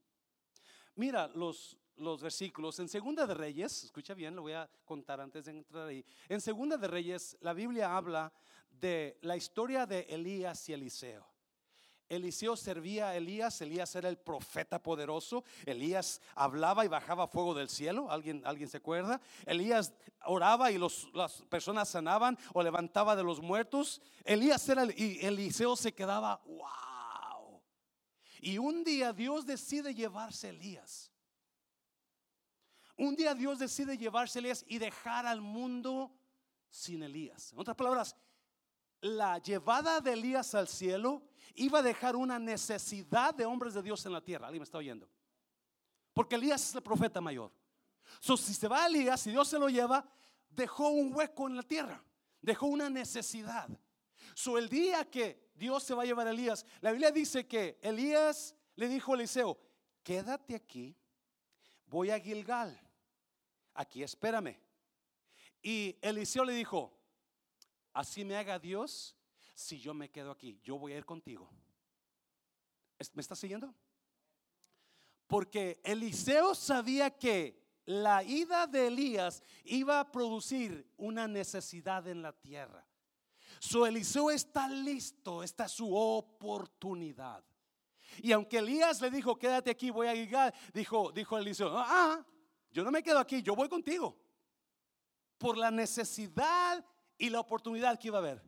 Mira, los, los versículos. En Segunda de Reyes, escucha bien, lo voy a contar antes de entrar ahí. En Segunda de Reyes, la Biblia habla de la historia de Elías y Eliseo. Eliseo servía a Elías, Elías era el profeta poderoso, Elías hablaba y bajaba fuego del cielo, ¿alguien, ¿alguien se acuerda? Elías oraba y los, las personas sanaban o levantaba de los muertos, Elías era y Eliseo se quedaba, wow. Y un día Dios decide llevarse a Elías. Un día Dios decide Elías y dejar al mundo sin Elías. En otras palabras, la llevada de Elías al cielo iba a dejar una necesidad de hombres de Dios en la tierra. ¿Alguien me está oyendo? Porque Elías es el profeta mayor. So, si se va a Elías, si Dios se lo lleva, dejó un hueco en la tierra, dejó una necesidad. So, el día que Dios se va a llevar a Elías, la Biblia dice que Elías le dijo a Eliseo: Quédate aquí, voy a Gilgal aquí espérame. Y Eliseo le dijo, así me haga Dios si yo me quedo aquí, yo voy a ir contigo. ¿Me está siguiendo? Porque Eliseo sabía que la ida de Elías iba a producir una necesidad en la tierra. Su Eliseo está listo, esta es su oportunidad. Y aunque Elías le dijo, quédate aquí, voy a llegar, dijo, dijo Eliseo, ah, yo no me quedo aquí, yo voy contigo. Por la necesidad y la oportunidad que iba a haber.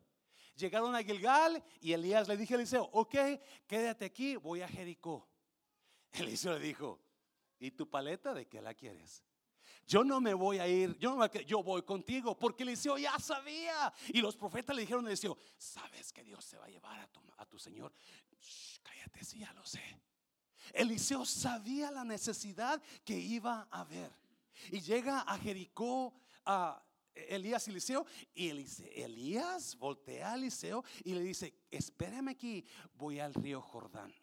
Llegaron a Gilgal y Elías le dije a Eliseo, ok, quédate aquí, voy a Jericó. Eliseo le dijo, ¿y tu paleta de qué la quieres? Yo no me voy a ir, yo, no yo voy contigo, porque Eliseo ya sabía. Y los profetas le dijeron a Eliseo, ¿sabes que Dios se va a llevar a tu, a tu Señor? cállate, sí, ya lo sé. Eliseo sabía la necesidad que iba a haber. Y llega a Jericó a Elías y Eliseo. Y Elías voltea a Eliseo y le dice: Espérame aquí, voy al río Jordán.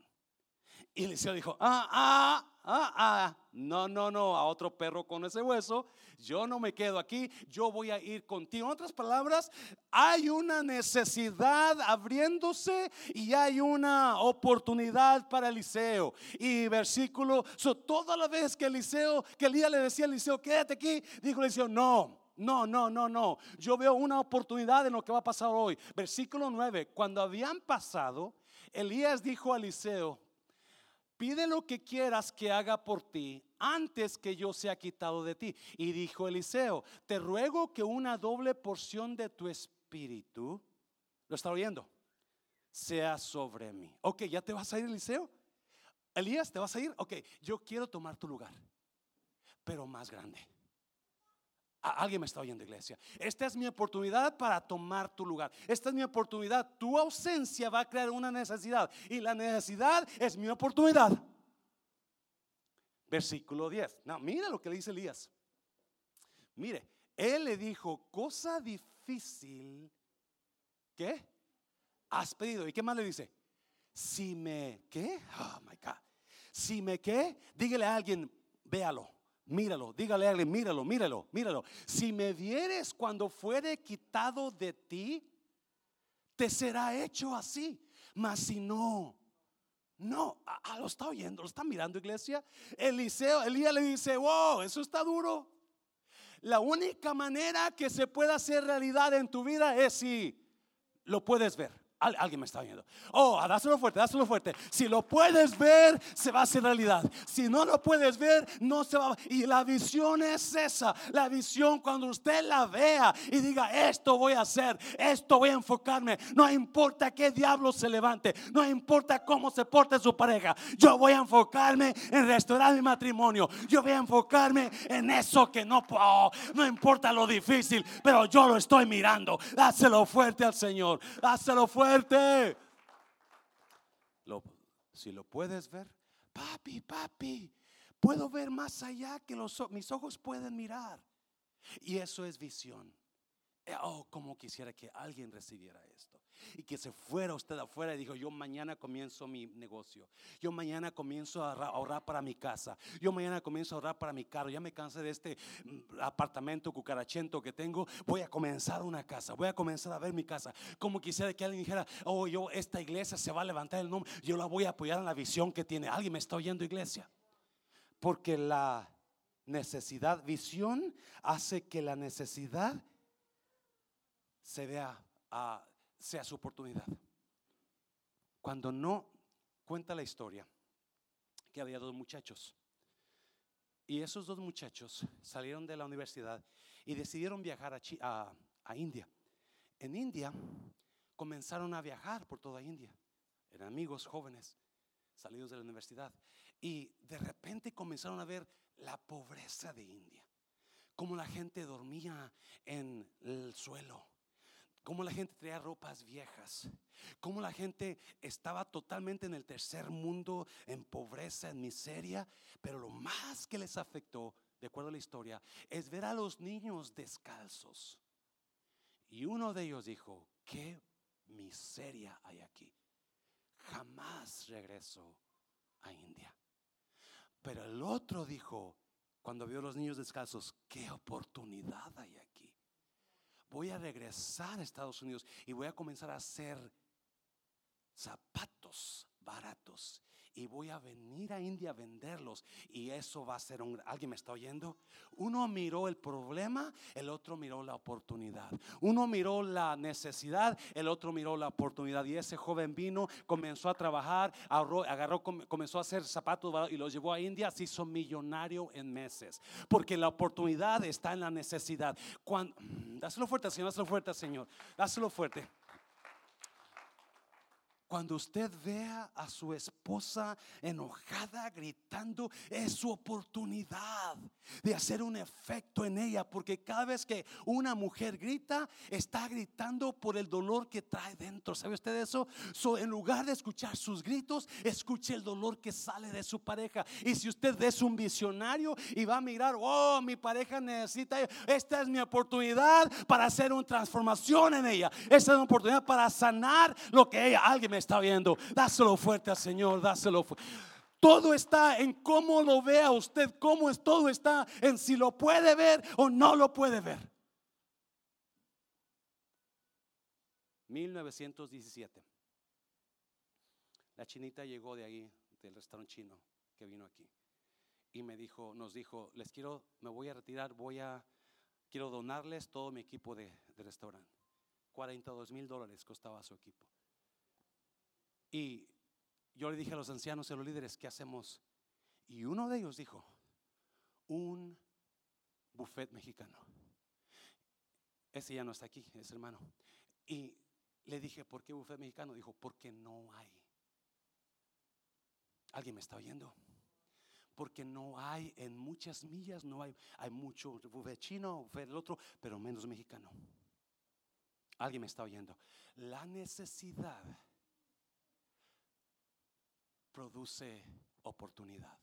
Y Eliseo dijo, ah, ah, ah, ah, no, no, no, a otro perro con ese hueso, yo no me quedo aquí, yo voy a ir contigo. En otras palabras, hay una necesidad abriéndose y hay una oportunidad para Eliseo. Y versículo, so, toda la vez que Eliseo, que Elías le decía a Eliseo, quédate aquí, dijo Eliseo, no. No, no, no, no. Yo veo una oportunidad en lo que va a pasar hoy. Versículo 9. Cuando habían pasado, Elías dijo a Eliseo, pide lo que quieras que haga por ti antes que yo sea quitado de ti. Y dijo Eliseo, te ruego que una doble porción de tu espíritu, ¿lo está oyendo? Sea sobre mí. Ok, ¿ya te vas a ir, Eliseo? Elías, ¿te vas a ir? Ok, yo quiero tomar tu lugar, pero más grande. Alguien me está oyendo, iglesia. Esta es mi oportunidad para tomar tu lugar. Esta es mi oportunidad. Tu ausencia va a crear una necesidad. Y la necesidad es mi oportunidad. Versículo 10. No, mira lo que le dice Elías. Mire, él le dijo, cosa difícil. ¿Qué? Has pedido. ¿Y qué más le dice? Si me, ¿qué? Oh my God. Si me, ¿qué? Dígale a alguien, véalo, Míralo, dígale a alguien, míralo, míralo, míralo. Si me vieres cuando fuere quitado de ti, te será hecho así. Mas si no, no, a, lo está oyendo, lo está mirando iglesia. Eliseo, Elías le dice, wow, eso está duro. La única manera que se pueda hacer realidad en tu vida es si lo puedes ver alguien me está viendo. Oh, ah, dáselo fuerte, dáselo fuerte. Si lo puedes ver, se va a hacer realidad. Si no lo puedes ver, no se va. Y la visión es esa. La visión cuando usted la vea y diga, esto voy a hacer, esto voy a enfocarme. No importa qué diablo se levante, no importa cómo se porte su pareja. Yo voy a enfocarme en restaurar mi matrimonio. Yo voy a enfocarme en eso que no puedo. no importa lo difícil, pero yo lo estoy mirando. Dáselo fuerte al Señor. Dáselo fuerte si lo puedes ver, papi, papi, puedo ver más allá que los, mis ojos pueden mirar. Y eso es visión. Eh, oh, como quisiera que alguien recibiera esto y que se fuera usted afuera y dijo, yo mañana comienzo mi negocio, yo mañana comienzo a ahorrar para mi casa, yo mañana comienzo a ahorrar para mi carro, ya me cansé de este mm, apartamento cucarachento que tengo, voy a comenzar una casa, voy a comenzar a ver mi casa, como quisiera que alguien dijera, oh, yo, esta iglesia se va a levantar el nombre, yo la voy a apoyar en la visión que tiene, alguien me está oyendo iglesia, porque la necesidad, visión hace que la necesidad se vea sea su oportunidad. Cuando no cuenta la historia que había dos muchachos. Y esos dos muchachos salieron de la universidad y decidieron viajar a, a, India. En India comenzaron a viajar por toda India. Eran amigos jóvenes salidos de la universidad. Y de repente comenzaron a ver la pobreza de India. Cómo la gente dormía en el suelo cómo la gente traía ropas viejas, cómo la gente estaba totalmente en el tercer mundo, en pobreza, en miseria, pero lo más que les afectó, de acuerdo a la historia, es ver a los niños descalzos. Y uno de ellos dijo, qué miseria hay aquí. Jamás regreso a India. Pero el otro dijo, cuando vio a los niños descalzos, qué oportunidad hay aquí voy a regresar a Estados Unidos y voy a comenzar a hacer zapatos baratos y voy a venir a India a venderlos. Y eso va a ser un alguien me está oyendo uno miró el problema el otro miró la oportunidad. Uno miró la necesidad el otro miró la oportunidad. Y ese joven vino comenzó a trabajar agarró comenzó a hacer zapatos y los llevó a India se hizo millonario en meses. Porque la oportunidad está en la necesidad. Cuando dáselo fuerte Señor dáselo fuerte Señor dáselo fuerte cuando usted vea a su esposa enojada, gritando, es su oportunidad de hacer un efecto en ella. Porque cada vez que una mujer grita, está gritando por el dolor que trae dentro. ¿Sabe usted eso? en lugar de escuchar sus gritos, escuche el dolor que sale de su pareja. Y si usted es un visionario y va a mirar, oh, mi pareja necesita, esta es mi oportunidad para hacer una transformación en ella. Esta es una oportunidad para sanar lo que ella, alguien me está viendo. Dáselo fuerte al Señor, dáselo fuerte. Todo está en cómo lo vea usted, cómo es todo está en si lo puede ver o no lo puede ver. 1917. La chinita llegó de ahí, del restaurante chino que vino aquí. Y me dijo, nos dijo, les quiero, me voy a retirar, voy a, quiero donarles todo mi equipo de, de restaurante. 42 mil dólares costaba su equipo. Y yo le dije a los ancianos y a los líderes, ¿qué hacemos? Y uno de ellos dijo, un buffet mexicano. Ese ya no está aquí, es hermano. Y le dije, ¿por qué buffet mexicano? Dijo, porque no hay. ¿Alguien me está oyendo? Porque no hay en muchas millas, no hay, hay mucho buffet chino, buffet el otro, pero menos mexicano. ¿Alguien me está oyendo? La necesidad produce oportunidad.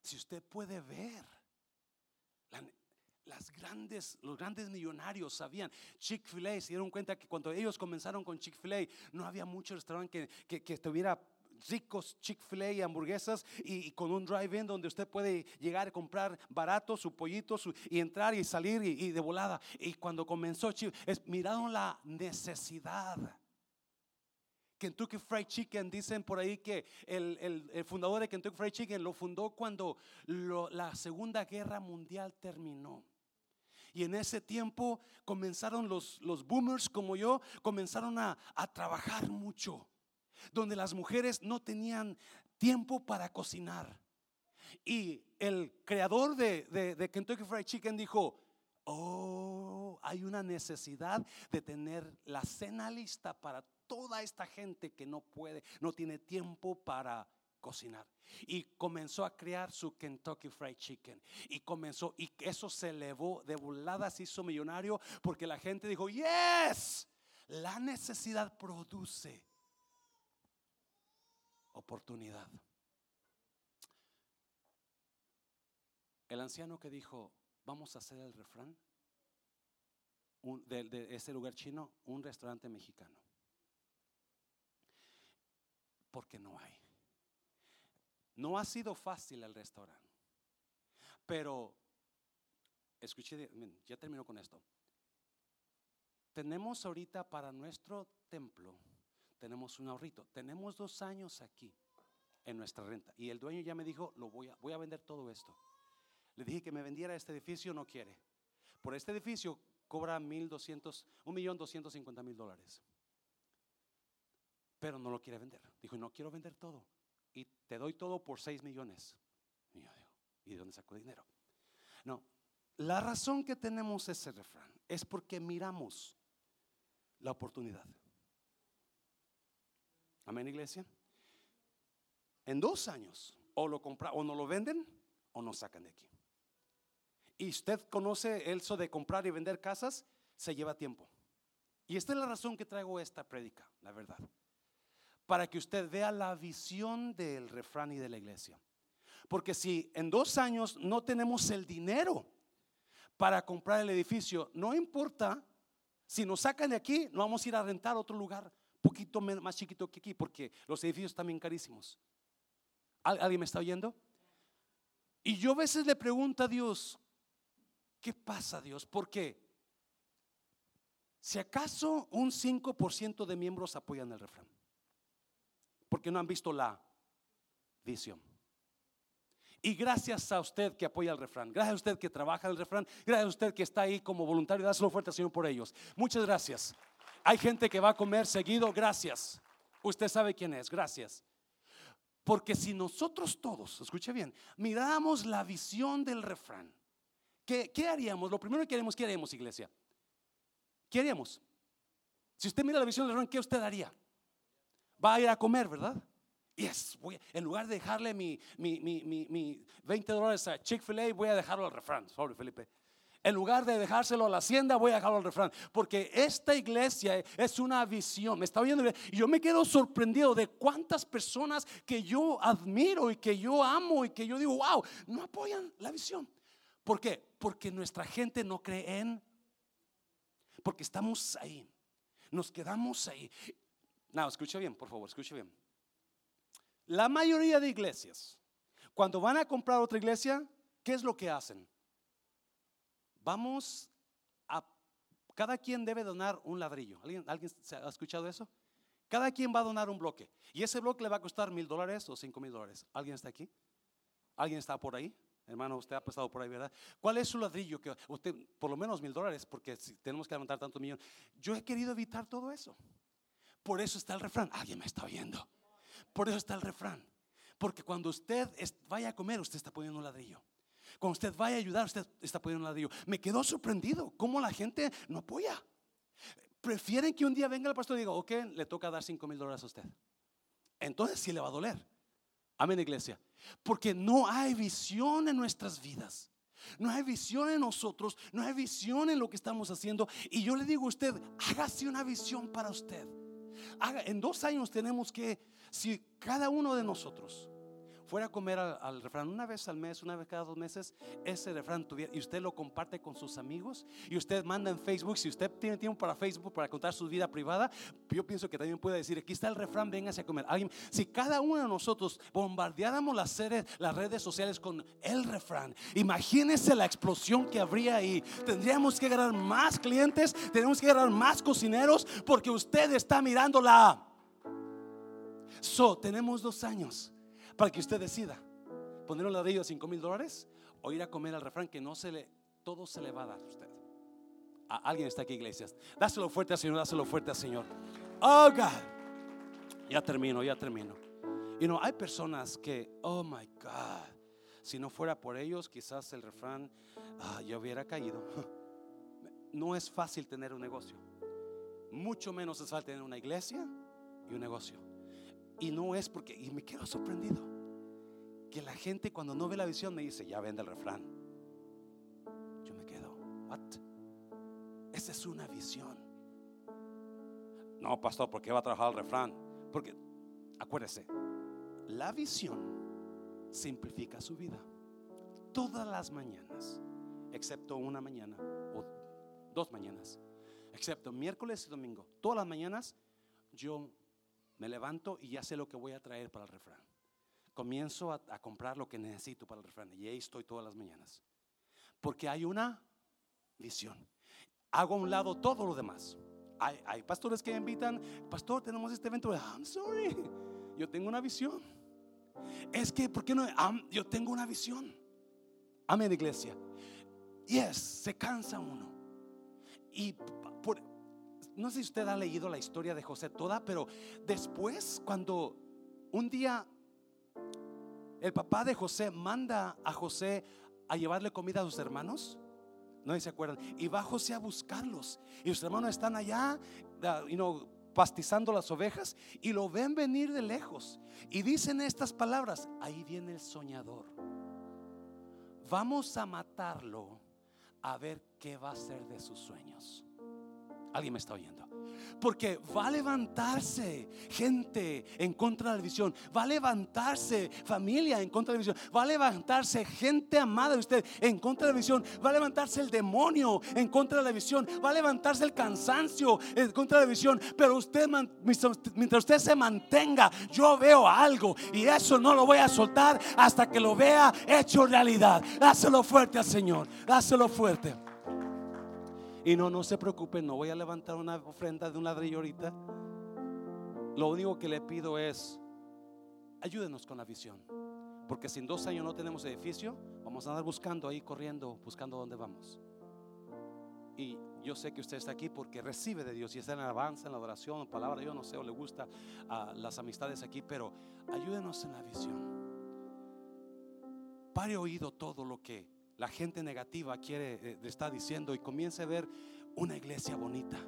Si usted puede ver, las grandes, los grandes millonarios sabían, Chick-fil-A se dieron cuenta que cuando ellos comenzaron con Chick-fil-A no había mucho restaurante que, que, estuviera ricos Chick-fil-A y hamburguesas y, con un drive-in donde usted puede llegar a comprar barato su pollito y entrar y salir y, de volada. Y cuando comenzó, es, miraron la necesidad. Kentucky Fried Chicken, dicen por ahí que el, fundador de Kentucky Fried Chicken lo fundó cuando la Segunda Guerra Mundial terminó. Y en ese tiempo comenzaron los, los boomers como yo, comenzaron a, trabajar mucho, donde las mujeres no tenían tiempo para cocinar. Y el creador de, de Kentucky Fried Chicken dijo, oh, hay una necesidad de tener la cena lista para toda esta gente que no puede, no tiene tiempo para cocinar. Y comenzó a crear su Kentucky Fried Chicken. Y comenzó, y eso se elevó de volada, se hizo millonario, porque la gente dijo, yes, la necesidad produce oportunidad. El anciano que dijo, vamos a hacer el refrán de, de ese lugar chino, un restaurante mexicano porque no hay. No ha sido fácil el restaurante. Pero, escuché, ya termino con esto. Tenemos ahorita para nuestro templo, tenemos un ahorrito. Tenemos dos años aquí en nuestra renta. Y el dueño ya me dijo, lo voy a, voy a vender todo esto. Le dije que me vendiera este edificio, no quiere. Por este edificio cobra mil doscientos, un millón doscientos cincuenta mil dólares pero no lo quiere vender. Dijo, no quiero vender todo. Y te doy todo por 6 millones. Y yo digo, ¿y de dónde saco dinero? No, la razón que tenemos ese refrán es porque miramos la oportunidad. Amén, iglesia. En dos años, o lo compra, o no lo venden, o nos sacan de aquí. Y usted conoce eso de comprar y vender casas, se lleva tiempo. Y esta es la razón que traigo esta prédica, la verdad para que usted vea la visión del refrán y de la iglesia. Porque si en dos años no tenemos el dinero para comprar el edificio, no importa, si nos sacan de aquí, no vamos a ir a rentar otro lugar poquito más chiquito que aquí, porque los edificios están bien carísimos. ¿Alguien me está oyendo? Y yo a veces le pregunto a Dios, ¿qué pasa Dios? ¿Por qué? Si acaso un 5% de miembros apoyan el refrán porque no han visto la visión. Y gracias a usted que apoya el refrán, gracias a usted que trabaja el refrán, gracias a usted que está ahí como voluntario, dáselo fuerte al Señor por ellos. Muchas gracias. Hay gente que va a comer seguido, gracias. Usted sabe quién es, gracias. Porque si nosotros todos, escuche bien, miramos la visión del refrán, ¿qué, qué haríamos? Lo primero que haríamos, ¿qué haríamos, iglesia? ¿Qué haríamos? Si usted mira la visión del refrán, ¿qué usted haría? Va a ir a comer, ¿verdad? Yes, voy, en lugar de dejarle mi, mi, mi, mi 20 dólares a Chick-fil-A, voy a dejarlo al refrán. Sorry, Felipe. En lugar de dejárselo a la hacienda, voy a dejarlo al refrán. Porque esta iglesia es una visión. Me está oyendo. Y yo me quedo sorprendido de cuántas personas que yo admiro y que yo amo y que yo digo, wow, no apoyan la visión. ¿Por qué? Porque nuestra gente no cree en. Porque estamos ahí. Nos quedamos ahí. No, escuche bien, por favor, escuche bien. La mayoría de iglesias, cuando van a comprar otra iglesia, ¿qué es lo que hacen? Vamos a, cada quien debe donar un ladrillo. ¿Alguien, ¿Alguien ha escuchado eso? Cada quien va a donar un bloque. Y ese bloque le va a costar mil dólares o cinco mil dólares. ¿Alguien está aquí? ¿Alguien está por ahí? Hermano, usted ha pasado por ahí, ¿verdad? ¿Cuál es su ladrillo? Que usted, por lo menos mil dólares, porque si tenemos que levantar tanto millón. Yo he querido evitar todo eso. Por eso está el refrán. Alguien me está oyendo. Por eso está el refrán. Porque cuando usted vaya a comer, usted está poniendo un ladrillo. Cuando usted vaya a ayudar, usted está poniendo un ladrillo. Me quedó sorprendido cómo la gente no apoya. Prefieren que un día venga el pastor y diga, ok, le toca dar 5 mil dólares a usted. Entonces sí le va a doler. Amén, iglesia. Porque no hay visión en nuestras vidas. No hay visión en nosotros, no hay visión en lo que estamos haciendo. Y yo le digo a usted, hágase una visión para usted en dos años tenemos que, si cada uno de nosotros fuera a comer al, refrán una vez al mes, una vez cada dos meses, ese refrán tuviera, y usted lo comparte con sus amigos, y usted manda en Facebook, si usted tiene tiempo para Facebook para contar su vida privada, yo pienso que también puede decir, aquí está el refrán, véngase a comer. Alguien, si cada uno de nosotros bombardeáramos las redes, las redes sociales con el refrán, imagínese la explosión que habría ahí. Tendríamos que ganar más clientes, tenemos que ganar más cocineros, porque usted está mirando la... So, tenemos dos años para que usted decida poner un ladrillo de 5 mil dólares o ir a comer al refrán que no se le, todo se le va a dar a usted. alguien está aquí, iglesias. Dáselo fuerte al Señor, dáselo fuerte al Señor. Oh God. Ya termino, ya termino. Y no, hay personas que, oh my God, si no fuera por ellos, quizás el refrán ah, hubiera caído. No es fácil tener un negocio. Mucho menos es fácil tener una iglesia y un negocio. Y no es porque, y me quedo sorprendido, que la gente cuando no ve la visión me dice, ya vende el refrán. Yo me quedo, ¿what? Esa es una visión. No, pastor, ¿por qué va a trabajar el refrán? Porque, acuérdese, la visión simplifica su vida. Todas las mañanas, excepto una mañana o dos mañanas, excepto miércoles y domingo, todas las mañanas yo me levanto y ya sé lo que voy a traer para el refrán. Comienzo a, comprar lo que necesito para el refrán y ahí estoy todas las mañanas. Porque hay una visión. Hago a un lado todo lo demás. Hay, pastores que me invitan, pastor, tenemos este evento. I'm sorry, yo tengo una visión. Es que, ¿por qué no? yo tengo una visión. Amén, iglesia. Yes, se cansa uno. Y no sé si usted ha leído la historia de José toda, pero después cuando un día el papá de José manda a José a llevarle comida a sus hermanos, no se acuerdan, y va José a buscarlos, y sus hermanos están allá, y no pastizando las ovejas, y lo ven venir de lejos, y dicen estas palabras, ahí viene el soñador, vamos a matarlo a ver qué va a ser de sus sueños. Alguien me está oyendo. Porque va a levantarse gente en contra de la visión. Va a levantarse familia en contra de la visión. Va a levantarse gente amada de usted en contra de la visión. Va a levantarse el demonio en contra de la visión. Va a levantarse el cansancio en contra de la visión. Pero usted, mientras usted se mantenga, yo veo algo. Y eso no lo voy a soltar hasta que lo vea hecho realidad. Dáselo fuerte al Señor. Dáselo fuerte. Y no, no se preocupen, no voy a levantar una ofrenda de un ladrillo ahorita. Lo único que le pido es, ayúdenos con la visión. Porque si en dos años no tenemos edificio, vamos a andar buscando ahí, corriendo, buscando dónde vamos. Y yo sé que usted está aquí porque recibe de Dios y está en la alabanza, en la adoración, en palabra, yo no sé, o le gusta a las amistades aquí, pero ayúdenos en la visión. Pare oído todo lo que la gente negativa quiere, eh, está diciendo y comience a ver una iglesia bonita.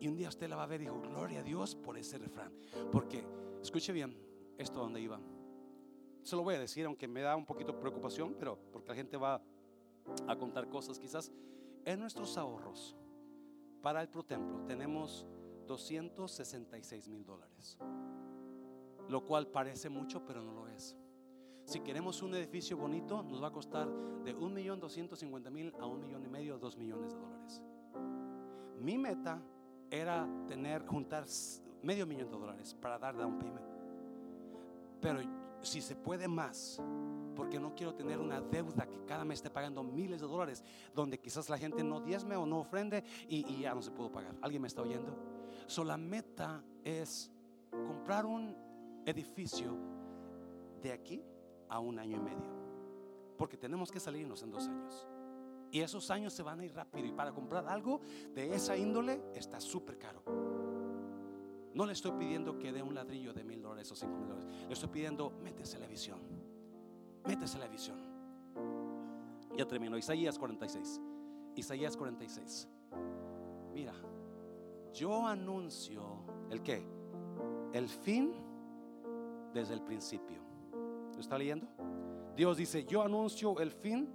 Y un día usted la va a ver y dijo, gloria a Dios por ese refrán. Porque, escuche bien, esto donde iba. Se lo voy a decir, aunque me da un poquito de preocupación, pero porque la gente va a contar cosas quizás. En nuestros ahorros para el protemplo tenemos 266 mil dólares. Lo cual parece mucho, pero no lo es. Si queremos un edificio bonito, nos va a costar de un millón doscientos cincuenta mil a un millón y medio, dos millones de dólares. Mi meta era tener, juntar medio millón de dólares para dar down payment. Pero si se puede más, porque no quiero tener una deuda que cada mes esté pagando miles de dólares, donde quizás la gente no diezme o no ofrende y, y ya no se pudo pagar. ¿Alguien me está oyendo? So, la meta es comprar un edificio de aquí a un año y medio. Porque tenemos que salirnos en dos años. Y esos años se van a ir rápido. Y para comprar algo de esa índole está súper caro. No le estoy pidiendo que dé un ladrillo de mil dólares o cinco mil dólares. Le estoy pidiendo, métese la visión. Métese la visión. Ya terminó. Isaías 46. Isaías 46. Mira, yo anuncio el que El fin desde el principio. ¿Lo está leyendo? Dios dice, yo anuncio el fin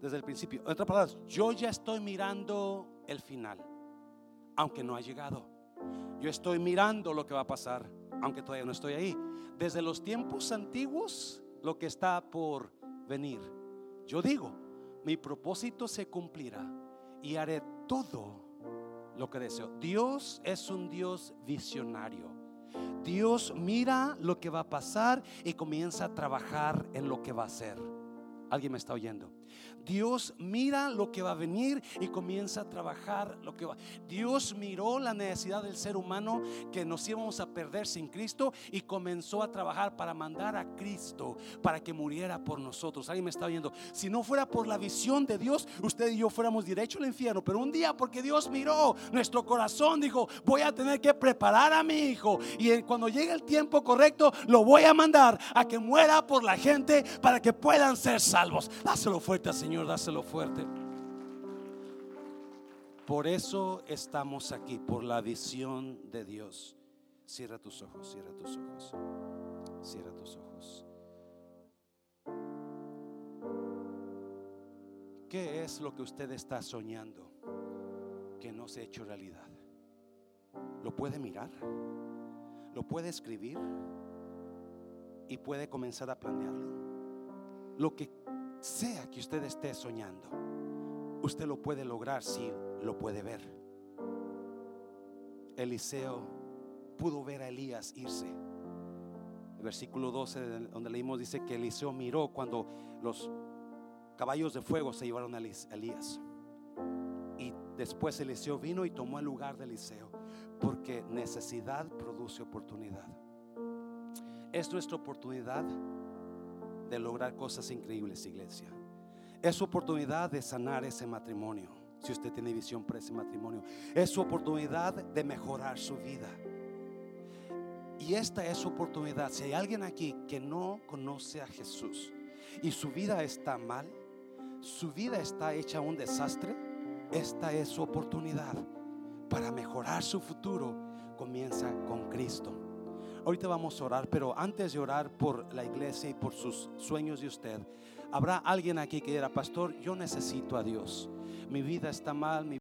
desde el principio. En otras palabras, yo ya estoy mirando el final, aunque no ha llegado. Yo estoy mirando lo que va a pasar, aunque todavía no estoy ahí. Desde los tiempos antiguos, lo que está por venir. Yo digo, mi propósito se cumplirá y haré todo lo que deseo. Dios es un Dios visionario. Dios mira lo que va a pasar y comienza a trabajar en lo que va a hacer. ¿Alguien me está oyendo? Dios mira lo que va a venir y comienza a trabajar lo que va. Dios miró la necesidad del ser humano que nos íbamos a perder sin Cristo y comenzó a trabajar para mandar a Cristo para que muriera por nosotros. Alguien me está oyendo. Si no fuera por la visión de Dios, usted y yo fuéramos derecho al infierno. Pero un día, porque Dios miró nuestro corazón, dijo: Voy a tener que preparar a mi hijo. Y cuando llegue el tiempo correcto, lo voy a mandar a que muera por la gente para que puedan ser salvos. Dáselo fuerte, Señor. Dáselo fuerte. Por eso estamos aquí, por la visión de Dios. Cierra tus ojos, cierra tus ojos. Cierra tus ojos. ¿Qué es lo que usted está soñando que no se ha hecho realidad? ¿Lo puede mirar? ¿Lo puede escribir? Y puede comenzar a planearlo. Lo que sea que usted esté soñando, usted lo puede lograr si lo puede ver. Eliseo pudo ver a Elías irse. El versículo 12 donde leímos dice que Eliseo miró cuando los caballos de fuego se llevaron a Elías. Y después Eliseo vino y tomó el lugar de Eliseo, porque necesidad produce oportunidad. Es nuestra oportunidad de lograr cosas increíbles, iglesia. Es su oportunidad de sanar ese matrimonio, si usted tiene visión para ese matrimonio. Es su oportunidad de mejorar su vida. Y esta es su oportunidad. Si hay alguien aquí que no conoce a Jesús y su vida está mal, su vida está hecha un desastre, esta es su oportunidad para mejorar su futuro. Comienza con Cristo. Ahorita vamos a orar, pero antes de orar por la iglesia y por sus sueños de usted, habrá alguien aquí que dirá, pastor, yo necesito a Dios. Mi vida está mal, mi